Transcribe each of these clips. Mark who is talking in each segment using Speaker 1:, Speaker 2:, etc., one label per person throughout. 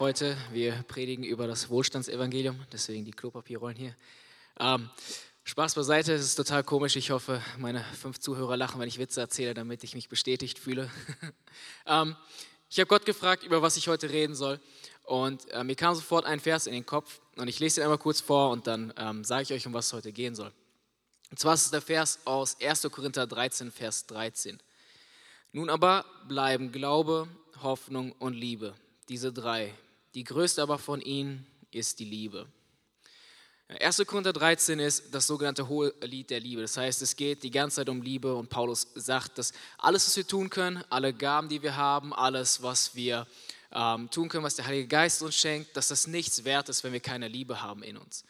Speaker 1: heute, wir predigen über das Wohlstandsevangelium, deswegen die Klopapierrollen hier. Ähm, Spaß beiseite, es ist total komisch. Ich hoffe, meine fünf Zuhörer lachen, wenn ich Witze erzähle, damit ich mich bestätigt fühle. ähm, ich habe Gott gefragt, über was ich heute reden soll. Und äh, mir kam sofort ein Vers in den Kopf. Und ich lese ihn einmal kurz vor und dann ähm, sage ich euch, um was es heute gehen soll. Und zwar ist es der Vers aus 1. Korinther 13, Vers 13. Nun aber bleiben Glaube, Hoffnung und Liebe, diese drei. Die größte aber von ihnen ist die Liebe. 1. Korinther 13 ist das sogenannte hohe Lied der Liebe. Das heißt, es geht die ganze Zeit um Liebe und Paulus sagt, dass alles, was wir tun können, alle Gaben, die wir haben, alles, was wir ähm, tun können, was der Heilige Geist uns schenkt, dass das nichts wert ist, wenn wir keine Liebe haben in uns.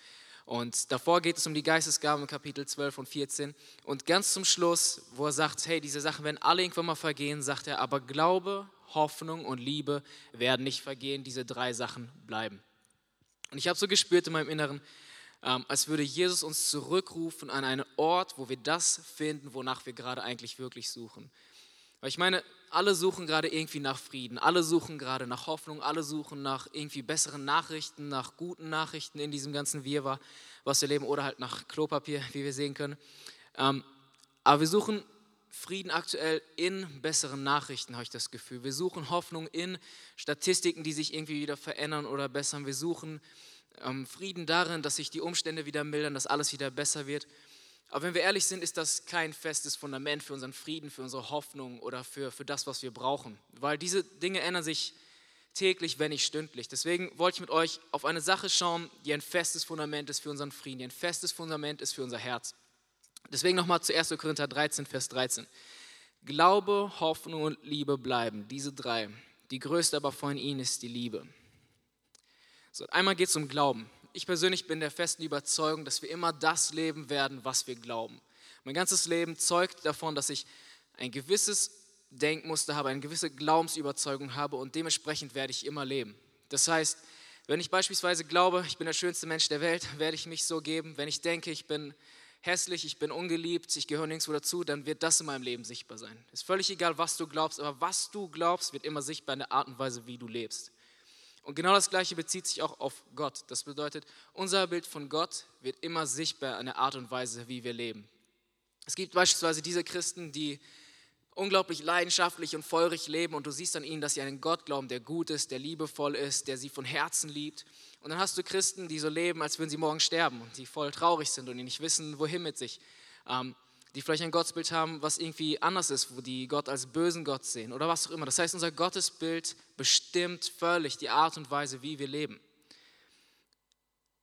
Speaker 1: Und davor geht es um die Geistesgaben in Kapitel 12 und 14. Und ganz zum Schluss, wo er sagt, hey, diese Sachen werden alle irgendwann mal vergehen, sagt er, aber Glaube, Hoffnung und Liebe werden nicht vergehen, diese drei Sachen bleiben. Und ich habe so gespürt in meinem Inneren, ähm, als würde Jesus uns zurückrufen an einen Ort, wo wir das finden, wonach wir gerade eigentlich wirklich suchen. Weil ich meine, alle suchen gerade irgendwie nach Frieden, alle suchen gerade nach Hoffnung, alle suchen nach irgendwie besseren Nachrichten, nach guten Nachrichten in diesem ganzen Wirrwarr, was wir leben, oder halt nach Klopapier, wie wir sehen können. Ähm, aber wir suchen Frieden aktuell in besseren Nachrichten, habe ich das Gefühl. Wir suchen Hoffnung in Statistiken, die sich irgendwie wieder verändern oder bessern. Wir suchen ähm, Frieden darin, dass sich die Umstände wieder mildern, dass alles wieder besser wird. Aber wenn wir ehrlich sind, ist das kein festes Fundament für unseren Frieden, für unsere Hoffnung oder für, für das, was wir brauchen. Weil diese Dinge ändern sich täglich, wenn nicht stündlich. Deswegen wollte ich mit euch auf eine Sache schauen, die ein festes Fundament ist für unseren Frieden, die ein festes Fundament ist für unser Herz. Deswegen nochmal zu 1. Korinther 13, Vers 13. Glaube, Hoffnung und Liebe bleiben, diese drei. Die größte aber von ihnen ist die Liebe. So, einmal geht es um Glauben. Ich persönlich bin der festen Überzeugung, dass wir immer das leben werden, was wir glauben. Mein ganzes Leben zeugt davon, dass ich ein gewisses Denkmuster habe, eine gewisse Glaubensüberzeugung habe und dementsprechend werde ich immer leben. Das heißt, wenn ich beispielsweise glaube, ich bin der schönste Mensch der Welt, werde ich mich so geben. Wenn ich denke, ich bin hässlich, ich bin ungeliebt, ich gehöre nirgendwo dazu, dann wird das in meinem Leben sichtbar sein. Ist völlig egal, was du glaubst, aber was du glaubst, wird immer sichtbar in der Art und Weise, wie du lebst. Und genau das Gleiche bezieht sich auch auf Gott. Das bedeutet, unser Bild von Gott wird immer sichtbar an der Art und Weise, wie wir leben. Es gibt beispielsweise diese Christen, die unglaublich leidenschaftlich und feurig leben und du siehst an ihnen, dass sie an einen Gott glauben, der gut ist, der liebevoll ist, der sie von Herzen liebt. Und dann hast du Christen, die so leben, als würden sie morgen sterben und die voll traurig sind und die nicht wissen, wohin mit sich. Ähm, die vielleicht ein Gottesbild haben, was irgendwie anders ist, wo die Gott als bösen Gott sehen oder was auch immer. Das heißt, unser Gottesbild bestimmt völlig die Art und Weise, wie wir leben.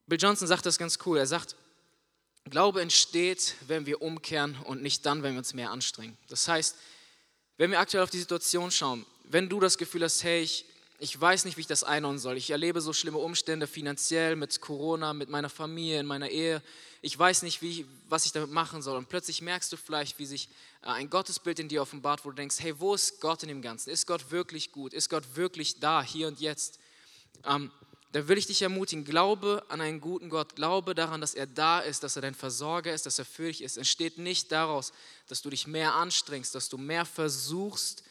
Speaker 1: Bill Johnson sagt das ganz cool. Er sagt, Glaube entsteht, wenn wir umkehren und nicht dann, wenn wir uns mehr anstrengen. Das heißt, wenn wir aktuell auf die Situation schauen, wenn du das Gefühl hast, hey, ich, ich weiß nicht, wie ich das einordnen soll. Ich erlebe so schlimme Umstände finanziell, mit Corona, mit meiner Familie, in meiner Ehe. Ich weiß nicht, wie, was ich damit machen soll. Und plötzlich merkst du vielleicht, wie sich äh, ein Gottesbild in dir offenbart, wo du denkst, hey, wo ist Gott in dem Ganzen? Ist Gott wirklich gut? Ist Gott wirklich da, hier und jetzt? Ähm, da will ich dich ermutigen, glaube an einen guten Gott, glaube daran, dass er da ist, dass er dein Versorger ist, dass er für dich ist. Entsteht nicht daraus, dass du dich mehr anstrengst, dass du mehr versuchst,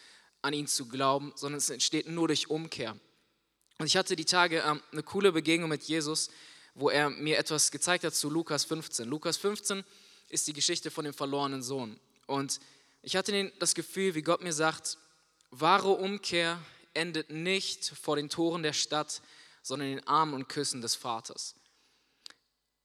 Speaker 1: an ihn zu glauben, sondern es entsteht nur durch Umkehr. Und ich hatte die Tage ähm, eine coole Begegnung mit Jesus, wo er mir etwas gezeigt hat zu Lukas 15. Lukas 15 ist die Geschichte von dem verlorenen Sohn. Und ich hatte das Gefühl, wie Gott mir sagt, wahre Umkehr endet nicht vor den Toren der Stadt, sondern in den Armen und Küssen des Vaters.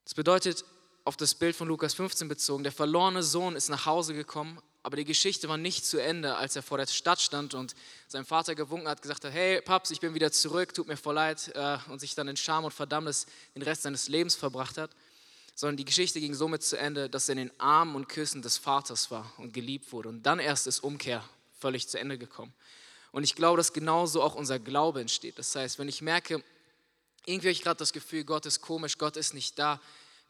Speaker 1: Das bedeutet, auf das Bild von Lukas 15 bezogen, der verlorene Sohn ist nach Hause gekommen, aber die Geschichte war nicht zu Ende, als er vor der Stadt stand und sein Vater gewunken hat, gesagt hat, hey Paps, ich bin wieder zurück, tut mir voll leid äh, und sich dann in Scham und Verdammnis den Rest seines Lebens verbracht hat, sondern die Geschichte ging somit zu Ende, dass er in den Armen und Küssen des Vaters war und geliebt wurde und dann erst ist Umkehr völlig zu Ende gekommen. Und ich glaube, dass genauso auch unser Glaube entsteht. Das heißt, wenn ich merke, irgendwie habe ich gerade das Gefühl, Gott ist komisch, Gott ist nicht da.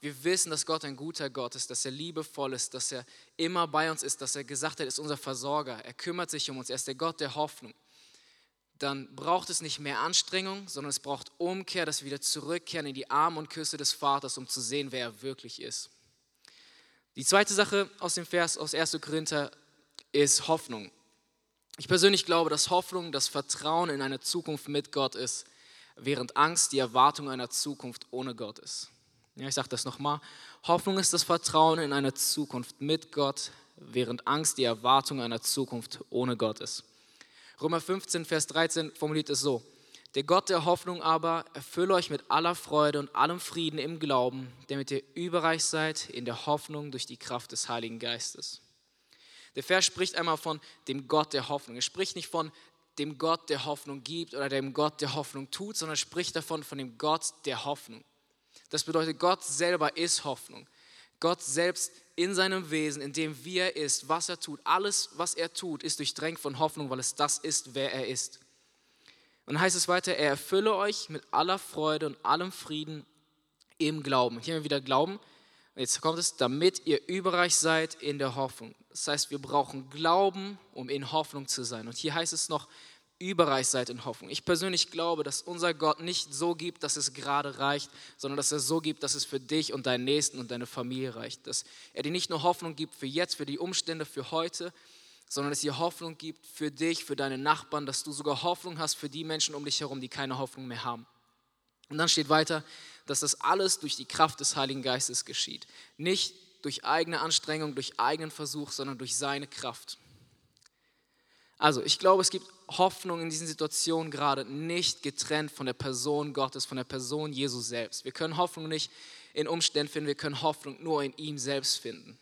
Speaker 1: Wir wissen, dass Gott ein guter Gott ist, dass er liebevoll ist, dass er immer bei uns ist, dass er gesagt hat, er ist unser Versorger, er kümmert sich um uns, er ist der Gott der Hoffnung. Dann braucht es nicht mehr Anstrengung, sondern es braucht Umkehr, dass wir wieder zurückkehren in die Arme und Küsse des Vaters, um zu sehen, wer er wirklich ist. Die zweite Sache aus dem Vers aus 1. Korinther ist Hoffnung. Ich persönlich glaube, dass Hoffnung das Vertrauen in eine Zukunft mit Gott ist, während Angst die Erwartung einer Zukunft ohne Gott ist. Ja, ich sage das nochmal. Hoffnung ist das Vertrauen in eine Zukunft mit Gott, während Angst die Erwartung einer Zukunft ohne Gott ist. Römer 15, Vers 13 formuliert es so. Der Gott der Hoffnung aber erfülle euch mit aller Freude und allem Frieden im Glauben, damit ihr überreich seid in der Hoffnung durch die Kraft des Heiligen Geistes. Der Vers spricht einmal von dem Gott der Hoffnung. Er spricht nicht von dem Gott, der Hoffnung gibt oder dem Gott, der Hoffnung tut, sondern er spricht davon von dem Gott der Hoffnung. Das bedeutet, Gott selber ist Hoffnung. Gott selbst in seinem Wesen, in dem wie er ist, was er tut, alles, was er tut, ist durchdrängt von Hoffnung, weil es das ist, wer er ist. Und heißt es weiter, er erfülle euch mit aller Freude und allem Frieden im Glauben. Hier haben wir wieder Glauben. Jetzt kommt es, damit ihr überreich seid in der Hoffnung. Das heißt, wir brauchen Glauben, um in Hoffnung zu sein. Und hier heißt es noch, überreich seid in Hoffnung. Ich persönlich glaube, dass unser Gott nicht so gibt, dass es gerade reicht, sondern dass er so gibt, dass es für dich und deinen Nächsten und deine Familie reicht. Dass er dir nicht nur Hoffnung gibt für jetzt, für die Umstände, für heute, sondern dass dir Hoffnung gibt für dich, für deine Nachbarn, dass du sogar Hoffnung hast für die Menschen um dich herum, die keine Hoffnung mehr haben. Und dann steht weiter, dass das alles durch die Kraft des Heiligen Geistes geschieht. Nicht durch eigene Anstrengung, durch eigenen Versuch, sondern durch seine Kraft. Also, ich glaube, es gibt Hoffnung in diesen Situationen gerade nicht getrennt von der Person Gottes, von der Person Jesus selbst. Wir können Hoffnung nicht in Umständen finden, wir können Hoffnung nur in ihm selbst finden.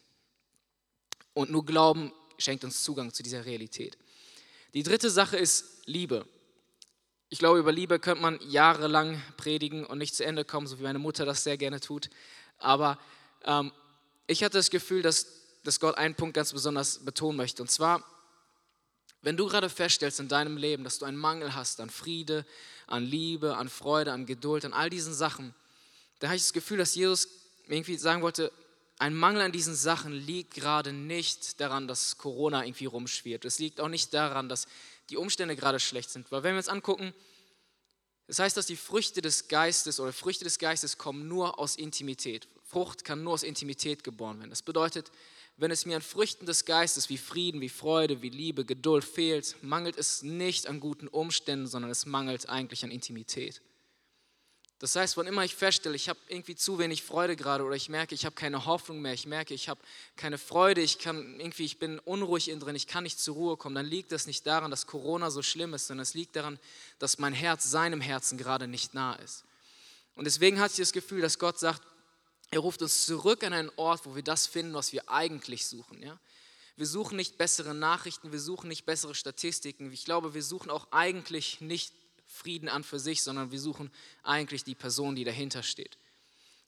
Speaker 1: Und nur Glauben schenkt uns Zugang zu dieser Realität. Die dritte Sache ist Liebe. Ich glaube, über Liebe könnte man jahrelang predigen und nicht zu Ende kommen, so wie meine Mutter das sehr gerne tut. Aber ähm, ich hatte das Gefühl, dass, dass Gott einen Punkt ganz besonders betonen möchte. Und zwar, wenn du gerade feststellst in deinem Leben, dass du einen Mangel hast an Friede, an Liebe, an Freude, an Geduld, an all diesen Sachen, dann habe ich das Gefühl, dass Jesus irgendwie sagen wollte, ein Mangel an diesen Sachen liegt gerade nicht daran, dass Corona irgendwie rumschwirrt. Es liegt auch nicht daran, dass die Umstände gerade schlecht sind. Weil wenn wir uns angucken, das heißt, dass die Früchte des Geistes oder Früchte des Geistes kommen nur aus Intimität. Frucht kann nur aus Intimität geboren werden. Das bedeutet, wenn es mir an Früchten des Geistes wie Frieden, wie Freude, wie Liebe, Geduld fehlt, mangelt es nicht an guten Umständen, sondern es mangelt eigentlich an Intimität. Das heißt, wann immer ich feststelle, ich habe irgendwie zu wenig Freude gerade oder ich merke, ich habe keine Hoffnung mehr, ich merke, ich habe keine Freude, ich kann irgendwie, ich bin unruhig innen drin, ich kann nicht zur Ruhe kommen, dann liegt das nicht daran, dass Corona so schlimm ist, sondern es liegt daran, dass mein Herz seinem Herzen gerade nicht nah ist. Und deswegen hatte ich das Gefühl, dass Gott sagt, er ruft uns zurück an einen Ort, wo wir das finden, was wir eigentlich suchen. Ja? Wir suchen nicht bessere Nachrichten, wir suchen nicht bessere Statistiken. Ich glaube, wir suchen auch eigentlich nicht Frieden an für sich, sondern wir suchen eigentlich die Person, die dahinter steht.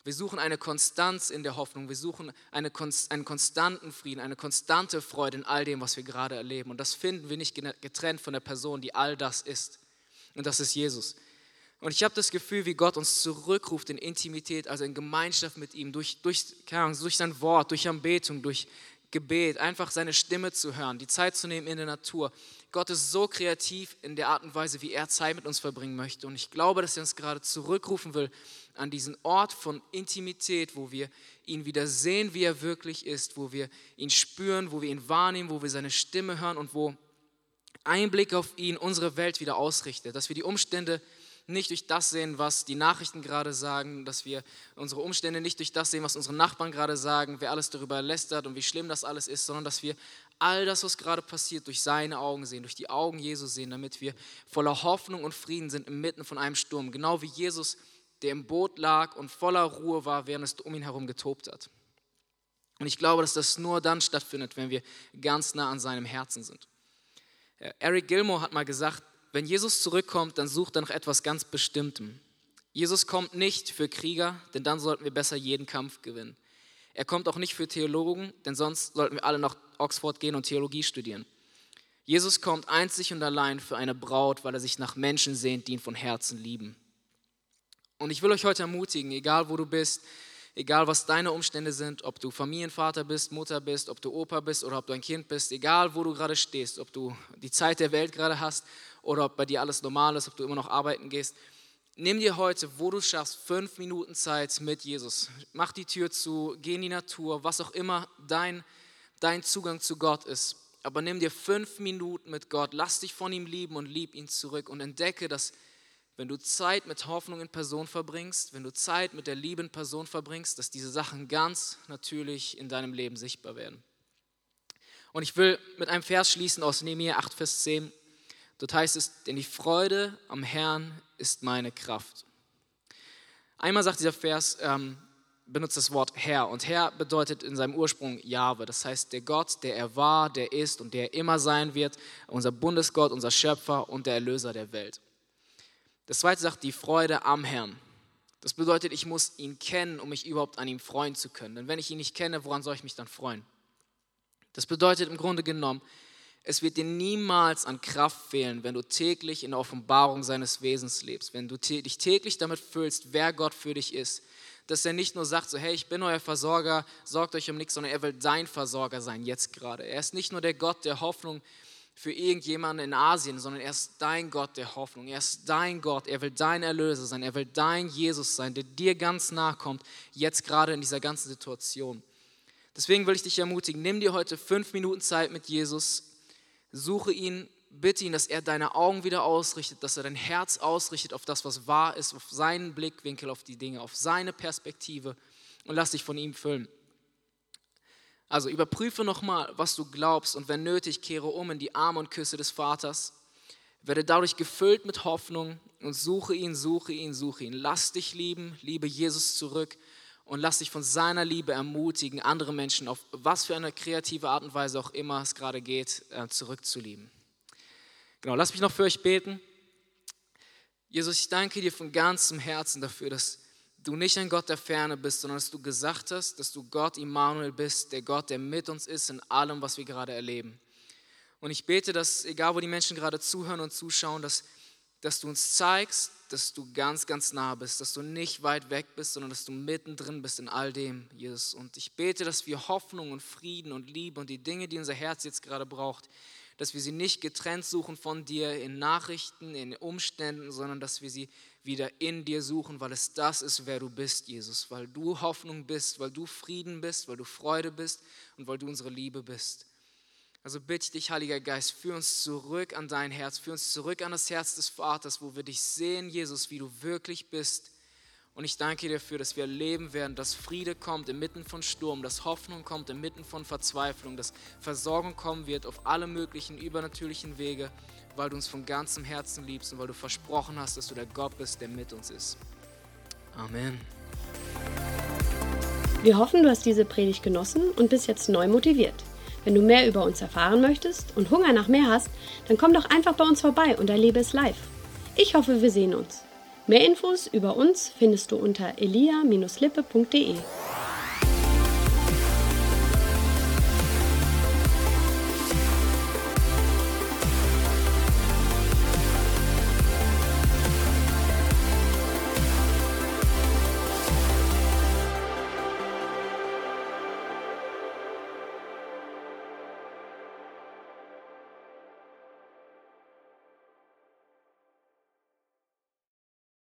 Speaker 1: Wir suchen eine Konstanz in der Hoffnung, wir suchen eine, einen konstanten Frieden, eine konstante Freude in all dem, was wir gerade erleben. Und das finden wir nicht getrennt von der Person, die all das ist. Und das ist Jesus. Und ich habe das Gefühl, wie Gott uns zurückruft in Intimität, also in Gemeinschaft mit ihm, durch, durch, Ahnung, durch sein Wort, durch Anbetung, durch Gebet, einfach seine Stimme zu hören, die Zeit zu nehmen in der Natur. Gott ist so kreativ in der Art und Weise, wie er Zeit mit uns verbringen möchte. Und ich glaube, dass er uns gerade zurückrufen will an diesen Ort von Intimität, wo wir ihn wieder sehen, wie er wirklich ist, wo wir ihn spüren, wo wir ihn wahrnehmen, wo wir seine Stimme hören und wo ein Blick auf ihn unsere Welt wieder ausrichtet, dass wir die Umstände nicht durch das sehen, was die Nachrichten gerade sagen, dass wir unsere Umstände nicht durch das sehen, was unsere Nachbarn gerade sagen, wer alles darüber lästert und wie schlimm das alles ist, sondern dass wir all das, was gerade passiert, durch seine Augen sehen, durch die Augen Jesu sehen, damit wir voller Hoffnung und Frieden sind inmitten von einem Sturm, genau wie Jesus, der im Boot lag und voller Ruhe war, während es um ihn herum getobt hat. Und ich glaube, dass das nur dann stattfindet, wenn wir ganz nah an seinem Herzen sind. Eric Gilmore hat mal gesagt, wenn Jesus zurückkommt, dann sucht er nach etwas ganz Bestimmtem. Jesus kommt nicht für Krieger, denn dann sollten wir besser jeden Kampf gewinnen. Er kommt auch nicht für Theologen, denn sonst sollten wir alle nach Oxford gehen und Theologie studieren. Jesus kommt einzig und allein für eine Braut, weil er sich nach Menschen sehnt, die ihn von Herzen lieben. Und ich will euch heute ermutigen, egal wo du bist, egal was deine Umstände sind, ob du Familienvater bist, Mutter bist, ob du Opa bist oder ob du ein Kind bist, egal wo du gerade stehst, ob du die Zeit der Welt gerade hast oder ob bei dir alles normal ist, ob du immer noch arbeiten gehst, nimm dir heute, wo du schaffst, fünf Minuten Zeit mit Jesus. Mach die Tür zu, geh in die Natur, was auch immer dein, dein Zugang zu Gott ist. Aber nimm dir fünf Minuten mit Gott, lass dich von ihm lieben und lieb ihn zurück und entdecke, dass wenn du Zeit mit Hoffnung in Person verbringst, wenn du Zeit mit der lieben Person verbringst, dass diese Sachen ganz natürlich in deinem Leben sichtbar werden. Und ich will mit einem Vers schließen aus Nehemiah 8, Vers 10. Dort heißt es, denn die Freude am Herrn ist meine Kraft. Einmal sagt dieser Vers, ähm, benutzt das Wort Herr. Und Herr bedeutet in seinem Ursprung Jahwe. Das heißt, der Gott, der er war, der ist und der immer sein wird, unser Bundesgott, unser Schöpfer und der Erlöser der Welt. Das zweite sagt die Freude am Herrn. Das bedeutet, ich muss ihn kennen, um mich überhaupt an ihm freuen zu können. Denn wenn ich ihn nicht kenne, woran soll ich mich dann freuen? Das bedeutet im Grunde genommen, es wird dir niemals an Kraft fehlen, wenn du täglich in der Offenbarung seines Wesens lebst, wenn du dich täglich damit füllst, wer Gott für dich ist. Dass er nicht nur sagt, so hey, ich bin euer Versorger, sorgt euch um nichts, sondern er will dein Versorger sein, jetzt gerade. Er ist nicht nur der Gott der Hoffnung, für irgendjemanden in Asien, sondern er ist dein Gott der Hoffnung. Er ist dein Gott. Er will dein Erlöser sein. Er will dein Jesus sein, der dir ganz nahe kommt, jetzt gerade in dieser ganzen Situation. Deswegen will ich dich ermutigen, nimm dir heute fünf Minuten Zeit mit Jesus, suche ihn, bitte ihn, dass er deine Augen wieder ausrichtet, dass er dein Herz ausrichtet auf das, was wahr ist, auf seinen Blickwinkel, auf die Dinge, auf seine Perspektive und lass dich von ihm füllen. Also überprüfe nochmal, was du glaubst und wenn nötig, kehre um in die Arme und Küsse des Vaters. Werde dadurch gefüllt mit Hoffnung und suche ihn, suche ihn, suche ihn. Lass dich lieben, liebe Jesus zurück und lass dich von seiner Liebe ermutigen, andere Menschen auf was für eine kreative Art und Weise auch immer es gerade geht, äh, zurückzulieben. Genau, lass mich noch für euch beten. Jesus, ich danke dir von ganzem Herzen dafür, dass du nicht ein Gott der Ferne bist, sondern dass du gesagt hast, dass du Gott Immanuel bist, der Gott, der mit uns ist in allem, was wir gerade erleben. Und ich bete, dass, egal wo die Menschen gerade zuhören und zuschauen, dass, dass du uns zeigst, dass du ganz, ganz nah bist, dass du nicht weit weg bist, sondern dass du mittendrin bist in all dem, Jesus. Und ich bete, dass wir Hoffnung und Frieden und Liebe und die Dinge, die unser Herz jetzt gerade braucht, dass wir sie nicht getrennt suchen von dir in Nachrichten, in Umständen, sondern dass wir sie wieder in dir suchen, weil es das ist, wer du bist, Jesus, weil du Hoffnung bist, weil du Frieden bist, weil du Freude bist und weil du unsere Liebe bist. Also bitte ich dich, Heiliger Geist, führ uns zurück an dein Herz, führ uns zurück an das Herz des Vaters, wo wir dich sehen, Jesus, wie du wirklich bist und ich danke dir dafür, dass wir erleben werden, dass Friede kommt inmitten von Sturm, dass Hoffnung kommt inmitten von Verzweiflung, dass Versorgung kommen wird auf alle möglichen übernatürlichen Wege, weil du uns von ganzem Herzen liebst und weil du versprochen hast, dass du der Gott bist, der mit uns ist. Amen.
Speaker 2: Wir hoffen, du hast diese Predigt genossen und bist jetzt neu motiviert. Wenn du mehr über uns erfahren möchtest und Hunger nach mehr hast, dann komm doch einfach bei uns vorbei und erlebe es live. Ich hoffe, wir sehen uns. Mehr Infos über uns findest du unter elia-lippe.de.